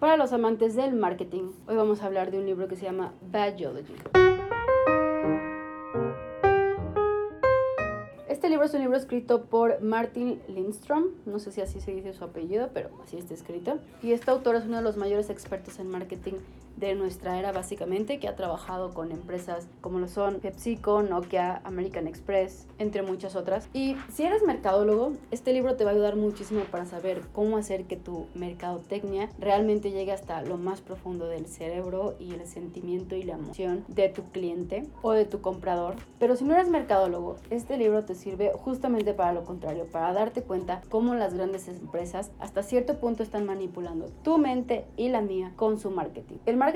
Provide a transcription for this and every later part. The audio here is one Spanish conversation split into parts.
para los amantes del marketing. Hoy vamos a hablar de un libro que se llama Bad Geology. Este libro es un libro escrito por Martin Lindstrom, no sé si así se dice su apellido, pero así está escrito. Y este autor es uno de los mayores expertos en marketing de nuestra era básicamente, que ha trabajado con empresas como lo son PepsiCo, Nokia, American Express, entre muchas otras. Y si eres mercadólogo, este libro te va a ayudar muchísimo para saber cómo hacer que tu mercadotecnia realmente llegue hasta lo más profundo del cerebro y el sentimiento y la emoción de tu cliente o de tu comprador. Pero si no eres mercadólogo, este libro te sirve justamente para lo contrario, para darte cuenta cómo las grandes empresas hasta cierto punto están manipulando tu mente y la mía con su marketing. Marketing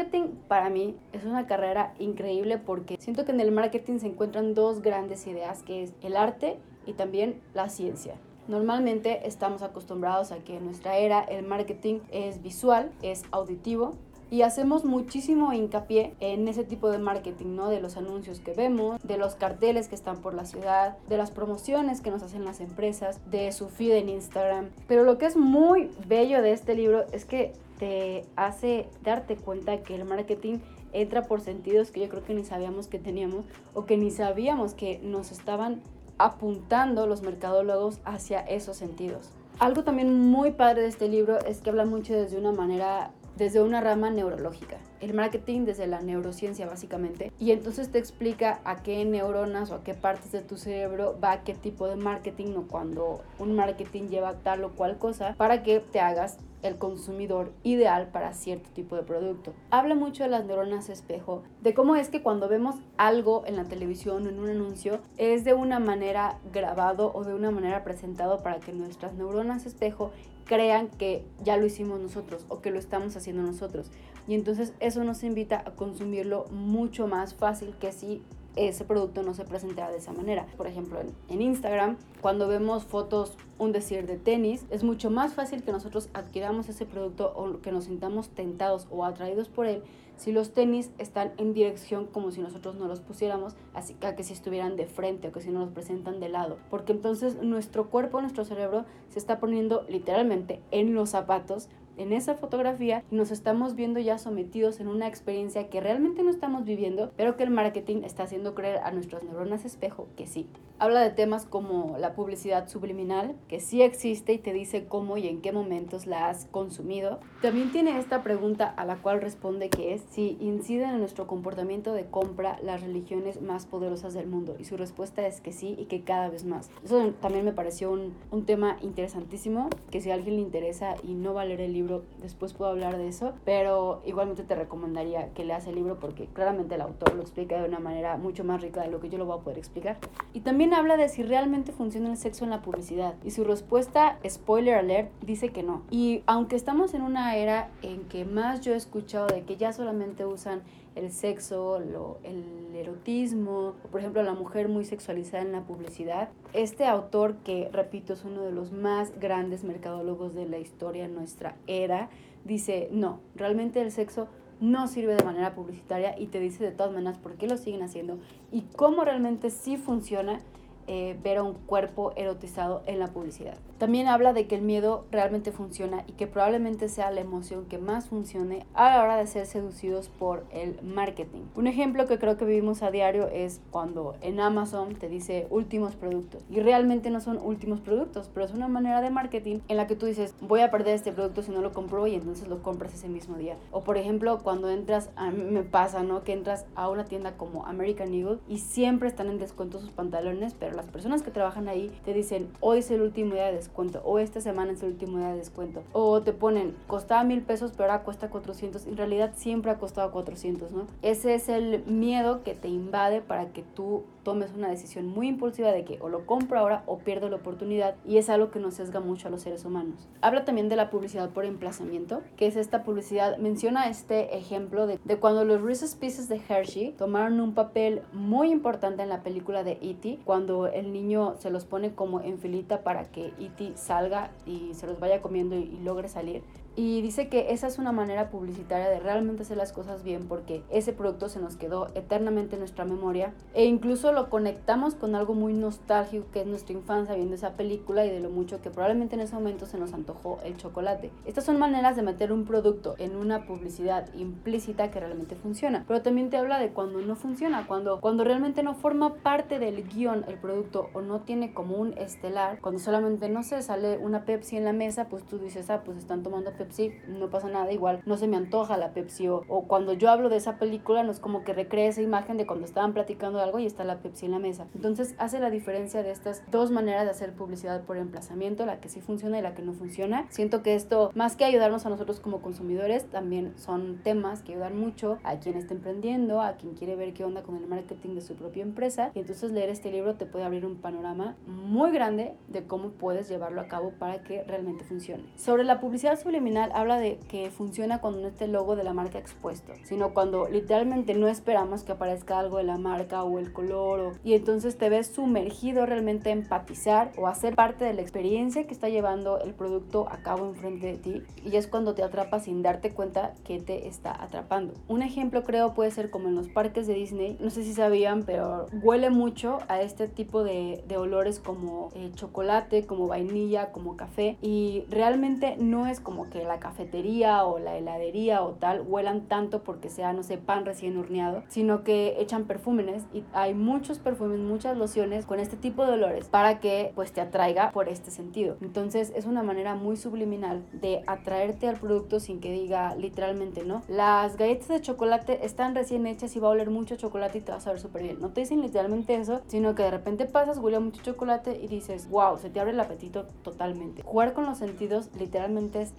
para mí es una carrera increíble porque siento que en el marketing se encuentran dos grandes ideas, que es el arte y también la ciencia. Normalmente estamos acostumbrados a que en nuestra era el marketing es visual, es auditivo y hacemos muchísimo hincapié en ese tipo de marketing, ¿no? De los anuncios que vemos, de los carteles que están por la ciudad, de las promociones que nos hacen las empresas, de su feed en Instagram. Pero lo que es muy bello de este libro es que te hace darte cuenta que el marketing entra por sentidos que yo creo que ni sabíamos que teníamos o que ni sabíamos que nos estaban apuntando los mercadólogos hacia esos sentidos. Algo también muy padre de este libro es que habla mucho desde una manera, desde una rama neurológica. El marketing desde la neurociencia básicamente. Y entonces te explica a qué neuronas o a qué partes de tu cerebro va qué tipo de marketing o cuando un marketing lleva tal o cual cosa para que te hagas el consumidor ideal para cierto tipo de producto. Habla mucho de las neuronas espejo, de cómo es que cuando vemos algo en la televisión o en un anuncio es de una manera grabado o de una manera presentado para que nuestras neuronas espejo crean que ya lo hicimos nosotros o que lo estamos haciendo nosotros. Y entonces eso nos invita a consumirlo mucho más fácil que si ese producto no se presentara de esa manera. Por ejemplo, en, Instagram, cuando vemos fotos, un decir de tenis, es mucho más fácil que nosotros adquiramos ese producto o que nos sintamos tentados o atraídos por él si los tenis están en dirección como si nosotros no los pusiéramos, así que si estuvieran de frente o que si no los presentan de lado. Porque entonces nuestro cuerpo, nuestro cerebro se está poniendo literalmente en los zapatos en esa fotografía nos estamos viendo ya sometidos en una experiencia que realmente no estamos viviendo, pero que el marketing está haciendo creer a nuestras neuronas espejo que sí. Habla de temas como la publicidad subliminal, que sí existe y te dice cómo y en qué momentos la has consumido. También tiene esta pregunta a la cual responde que es si inciden en nuestro comportamiento de compra las religiones más poderosas del mundo. Y su respuesta es que sí y que cada vez más. Eso también me pareció un, un tema interesantísimo, que si a alguien le interesa y no va a leer el libro, después puedo hablar de eso, pero igualmente te recomendaría que leas el libro porque claramente el autor lo explica de una manera mucho más rica de lo que yo lo voy a poder explicar. Y también habla de si realmente funciona el sexo en la publicidad. Y su respuesta, spoiler alert, dice que no. Y aunque estamos en una era en que más yo he escuchado de que ya solamente usan el sexo, lo, el erotismo, por ejemplo la mujer muy sexualizada en la publicidad. Este autor, que repito es uno de los más grandes mercadólogos de la historia nuestra era, dice, no, realmente el sexo no sirve de manera publicitaria y te dice de todas maneras por qué lo siguen haciendo y cómo realmente sí funciona eh, ver a un cuerpo erotizado en la publicidad. También habla de que el miedo realmente funciona y que probablemente sea la emoción que más funcione a la hora de ser seducidos por el marketing. Un ejemplo que creo que vivimos a diario es cuando en Amazon te dice últimos productos y realmente no son últimos productos, pero es una manera de marketing en la que tú dices voy a perder este producto si no lo compro y entonces lo compras ese mismo día. O por ejemplo cuando entras, a mí me pasa, ¿no? Que entras a una tienda como American Eagle y siempre están en descuento sus pantalones, pero las personas que trabajan ahí te dicen hoy es el último día de descuento o esta semana es el último día de descuento o te ponen costaba mil pesos pero ahora cuesta 400 en realidad siempre ha costado 400 no ese es el miedo que te invade para que tú tomes una decisión muy impulsiva de que o lo compro ahora o pierdo la oportunidad y es algo que nos sesga mucho a los seres humanos. Habla también de la publicidad por emplazamiento, que es esta publicidad, menciona este ejemplo de, de cuando los Reese's Pieces de Hershey tomaron un papel muy importante en la película de E.T., cuando el niño se los pone como en filita para que E.T. salga y se los vaya comiendo y logre salir Y dice que esa es una manera publicitaria de realmente hacer las cosas bien porque ese producto se nos quedó eternamente en nuestra memoria e incluso lo conectamos con algo muy nostálgico que es nuestra infancia viendo esa película y de lo mucho que probablemente en ese momento se nos antojó el chocolate. Estas son maneras de meter un producto en una publicidad implícita que realmente funciona, pero también te habla de cuando no funciona, cuando, cuando realmente no forma parte del guion el producto o no tiene como un estelar, cuando solamente no se sale una Pepsi en la mesa, pues tú dices, ah, pues están tomando Pepsi, no pasa nada, igual no se me antoja la Pepsi o, cuando yo hablo de esa película no es como que recree esa imagen de cuando estaban platicando algo y está la Pepsi en la mesa. Entonces hace la diferencia de estas dos maneras de hacer publicidad por emplazamiento, la que sí funciona y la que no funciona. Siento que esto, más que ayudarnos a nosotros como consumidores, también son temas que ayudan mucho a quien está emprendiendo, a quien quiere ver qué onda con el marketing de su propia empresa. Y entonces leer este libro te puede abrir un panorama muy grande de cómo puedes llevarlo a cabo para que realmente funcione. Sobre la publicidad subliminal habla de que funciona cuando no esté el logo de la marca expuesto, sino cuando literalmente no esperamos que aparezca algo de la marca o el color o, y entonces te ves sumergido realmente a empatizar o a ser parte de la experiencia que está llevando el producto a cabo enfrente de ti y es cuando te atrapa sin darte cuenta que te está atrapando. Un ejemplo creo puede ser como en los parques de Disney, no sé si sabían, pero huele mucho a este tipo de, de olores como eh, chocolate, como vainilla, como café y realmente no es como que la cafetería o la heladería o tal huelan tanto porque sea, no sé, pan recién horneado, sino que echan perfumes y hay muchos perfumes, muchas lociones con este tipo de olores para que pues te atraiga por este sentido. Entonces es una manera muy subliminal de atraerte al producto sin que diga literalmente, ¿no? Las galletas de chocolate están recién hechas y va a oler mucho chocolate y te vas a ver súper bien. No te dicen literalmente eso, sino que de repente pasas, huele mucho chocolate y dices, wow, se te abre el apetito totalmente. Jugar con los sentidos literalmente es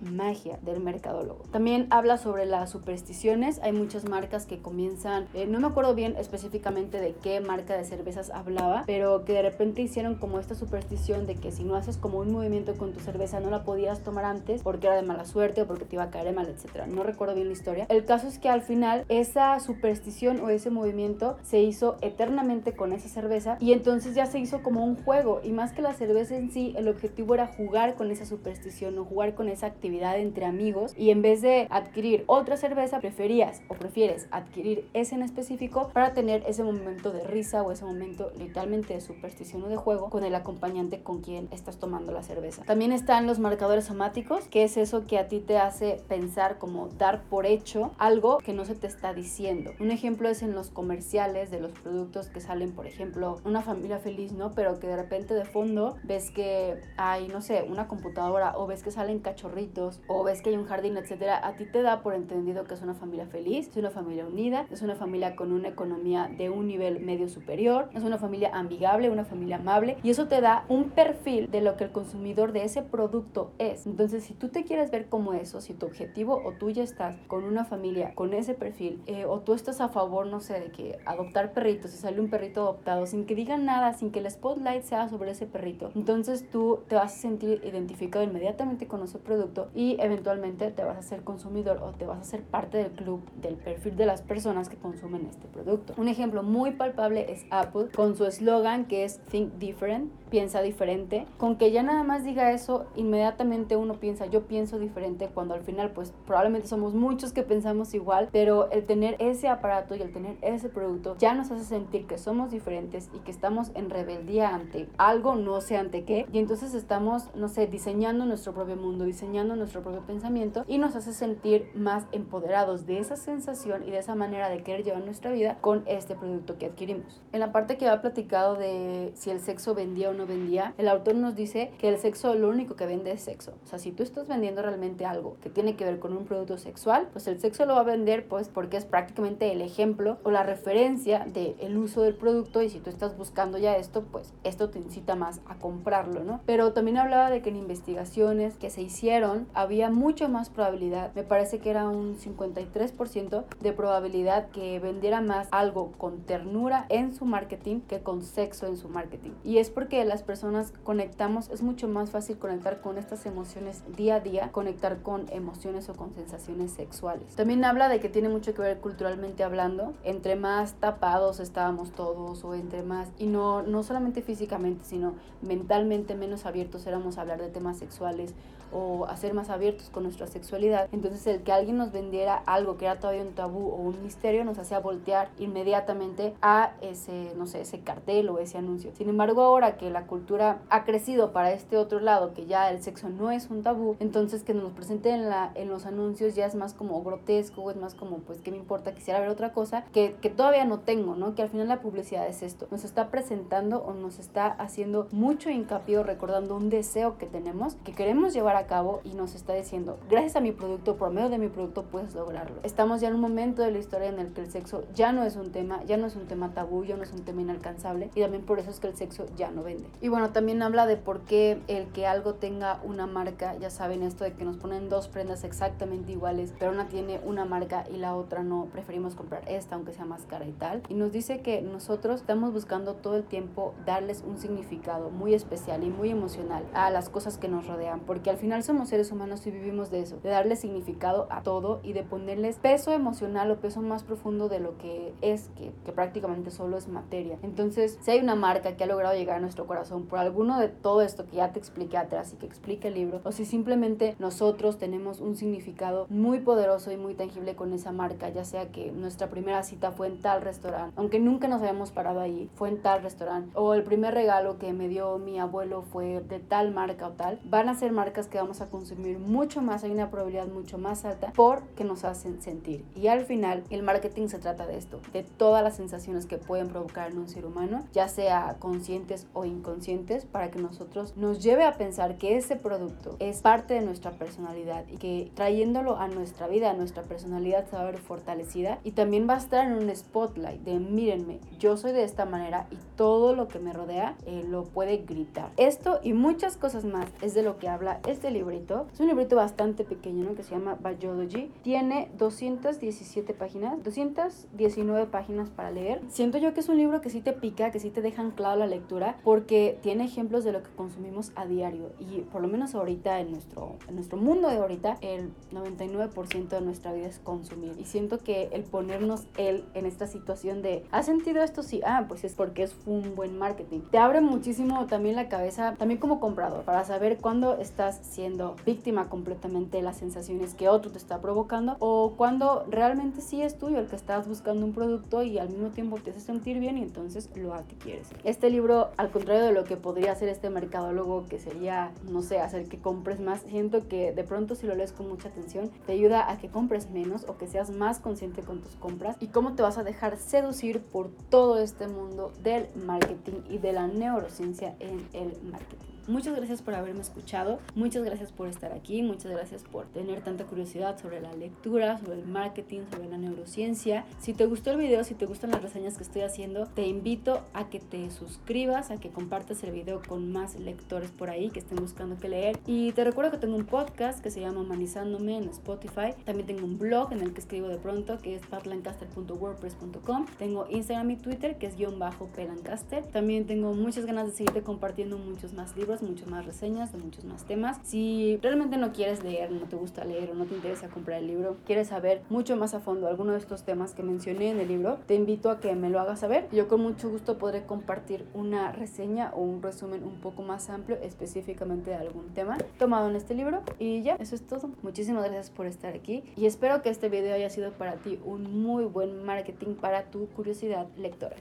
magia del mercadólogo. También habla sobre las supersticiones. Hay muchas marcas que comienzan, eh, no me acuerdo bien específicamente de qué marca de cervezas hablaba, pero que de repente hicieron como esta superstición de que si no haces como un movimiento con tu cerveza no la podías tomar antes porque era de mala suerte o porque te iba a caer mal, etcétera. No recuerdo bien la historia. El caso es que al final esa superstición o ese movimiento se hizo eternamente con esa cerveza y entonces ya se hizo como un juego y más que la cerveza en sí, el objetivo era jugar con esa superstición o jugar con esa actividad entre amigos y en vez de adquirir otra cerveza preferías o prefieres adquirir ese en específico para tener ese momento de risa o ese momento literalmente de superstición o de juego con el acompañante con quien estás tomando la cerveza. También están los marcadores somáticos, que es eso que a ti te hace pensar como dar por hecho algo que no se te está diciendo. Un ejemplo es en los comerciales de los productos que salen, por ejemplo, una familia feliz, ¿no? Pero que de repente de fondo ves que hay, no sé, una computadora o ves que salen cachorritos o ves que hay un jardín, etcétera. A ti te da por entendido que es una familia feliz, es una familia unida, es una familia con una economía de un nivel medio superior, es una familia amigable, una familia amable y eso te da un perfil de lo que el consumidor de ese producto es. Entonces, si tú te quieres ver como eso, si tu objetivo o tú ya estás con una familia con ese perfil eh, o tú estás a favor, no sé, de que adoptar perritos, si sale un perrito adoptado sin que digan nada, sin que el spotlight sea sobre ese perrito, entonces tú te vas a sentir identificado inmediatamente con ese producto y eventualmente te vas a ser consumidor o te vas a ser parte del club del perfil de las personas que consumen este producto. Un ejemplo muy palpable es Apple con su eslogan que es Think Different, piensa diferente. Con que ya nada más diga eso, inmediatamente uno piensa yo pienso diferente cuando al final pues probablemente somos muchos que pensamos igual, pero el tener ese aparato y el tener ese producto ya nos hace sentir que somos diferentes y que estamos en rebeldía ante algo, no sé ante qué, y entonces estamos, no sé, diseñando nuestro propio mundo, diseñando nuestro propio pensamiento y nos hace sentir más empoderados de esa sensación y de esa manera de querer llevar nuestra vida con este producto que adquirimos. En la parte que ha platicado de si el sexo vendía o no vendía, el autor nos dice que el sexo lo único que vende es sexo. O sea, si tú estás vendiendo realmente algo que tiene que ver con un producto sexual, pues el sexo lo va a vender pues porque es prácticamente el ejemplo o la referencia del el uso del producto y si tú estás buscando ya esto, pues esto te incita más a comprarlo, ¿no? Pero también hablaba de que en investigaciones que se hicieron había mucha más probabilidad, me parece que era un 53% de probabilidad que vendiera más algo con ternura en su marketing que con sexo en su marketing. Y es porque las personas conectamos, es mucho más fácil conectar con estas emociones día a día, conectar con emociones o con sensaciones sexuales. También habla de que tiene mucho que ver culturalmente hablando, entre más tapados estábamos todos o entre más, y no, no solamente físicamente, sino mentalmente menos abiertos éramos a hablar de temas sexuales o a ser más abiertos con nuestra sexualidad. Entonces el que alguien nos vendiera algo que era todavía un tabú o un misterio nos hacía voltear inmediatamente a ese, no sé, ese cartel o ese anuncio. Sin embargo, ahora que la cultura ha crecido para este otro lado, que ya el sexo no es un tabú, entonces que nos presente en, la, en los anuncios ya es más como grotesco, es más como, pues, ¿qué me importa? Quisiera ver otra cosa que, que todavía no tengo, ¿no? Que al final la publicidad es esto. Nos está presentando o nos está haciendo mucho hincapié recordando un deseo que tenemos, que queremos llevar a cabo y nos está diciendo, gracias a mi producto, por medio de mi producto puedes lograrlo. Estamos ya en un momento de la historia en el que el sexo ya no es un tema, ya no es un tema tabú, ya no es un tema inalcanzable y también por eso es que el sexo ya no vende. Y bueno, también habla de por qué el que algo tenga una marca, ya saben esto de que nos ponen dos prendas exactamente iguales, pero una tiene una marca y la otra no, preferimos comprar esta aunque sea más cara y tal. Y nos dice que nosotros estamos buscando todo el tiempo darles un significado muy especial y muy emocional a las cosas que nos rodean, porque al final somos seres humanos y vivimos de eso, de darle significado a todo y de ponerles peso emocional o peso más profundo de lo que es, que, que prácticamente solo es materia. Entonces, si hay una marca que ha logrado llegar a nuestro corazón por alguno de todo esto que ya te expliqué atrás y que explica el libro, o si simplemente nosotros tenemos un significado muy poderoso y muy tangible con esa marca, ya sea que nuestra primera cita fue en tal restaurante, aunque nunca nos habíamos parado ahí, fue en tal restaurante, o el primer regalo que me dio mi abuelo fue de tal marca o tal, van a ser marcas que vamos a consumir mucho más, hay una probabilidad mucho más alta porque nos hacen sentir. Y al final, el marketing se trata de esto, de todas las sensaciones que pueden provocar en un ser humano, ya sea conscientes o inconscientes, para que nosotros nos lleve a pensar que ese producto es parte de nuestra personalidad y que trayéndolo a nuestra vida, a nuestra personalidad se va a ver fortalecida y también va a estar en un spotlight de mírenme, yo soy de esta manera y todo lo que me rodea eh, lo puede gritar. Esto y muchas cosas más es de lo que habla este librito. Es un librito bastante pequeño ¿no? que se llama Biology. Tiene 217 páginas, 219 páginas para leer. Siento yo que es un libro que sí te pica, que sí te deja anclado la lectura porque tiene ejemplos de lo que consumimos a diario y por lo menos ahorita en nuestro, en nuestro mundo de ahorita el 99% de nuestra vida es consumir y siento que el ponernos él en esta situación de ¿has sentido esto? Sí, ah, pues es porque es un buen marketing. Te abre muchísimo también la cabeza, también como comprador, para saber cuándo estás siendo víctima completamente de las sensaciones que otro te está provocando o cuando realmente sí es tuyo el que estás buscando un producto y al mismo tiempo te hace sentir bien y entonces lo adquieres. Este libro, al contrario de lo que podría hacer este mercadólogo, que sería, no sé, hacer que compres más, siento que de pronto si lo lees con mucha atención, te ayuda a que compres menos o que seas más consciente con tus compras y cómo te vas a dejar seducir por todo este mundo del marketing y de la neurociencia en el marketing. Muchas gracias por haberme escuchado, muchas gracias por estar aquí, muchas gracias por tener tanta curiosidad sobre la lectura, sobre el marketing, sobre la neurociencia. Si te gustó el video, si te gustan las reseñas que estoy haciendo, te invito a que te suscribas, a que compartas el video con más lectores por ahí que estén buscando que leer. Y te recuerdo que tengo un podcast que se llama Humanizándome en Spotify. También tengo un blog en el que escribo de pronto que es patlancaster.wordpress.com. Tengo Instagram y Twitter que es guion bajo pelancaster. También tengo muchas ganas de seguirte compartiendo muchos más libros muchas más reseñas de muchos más temas. Si realmente no quieres leer, no te gusta leer o no te interesa comprar el libro, quieres saber mucho más a fondo alguno de estos temas que mencioné en el libro, te invito a que me lo hagas saber. Yo con mucho gusto podré compartir una reseña o un resumen un poco más amplio específicamente de algún tema tomado en este libro. Y ya, eso es todo. Muchísimas gracias por estar aquí y espero que este video haya sido para ti un muy buen marketing para tu curiosidad lectora.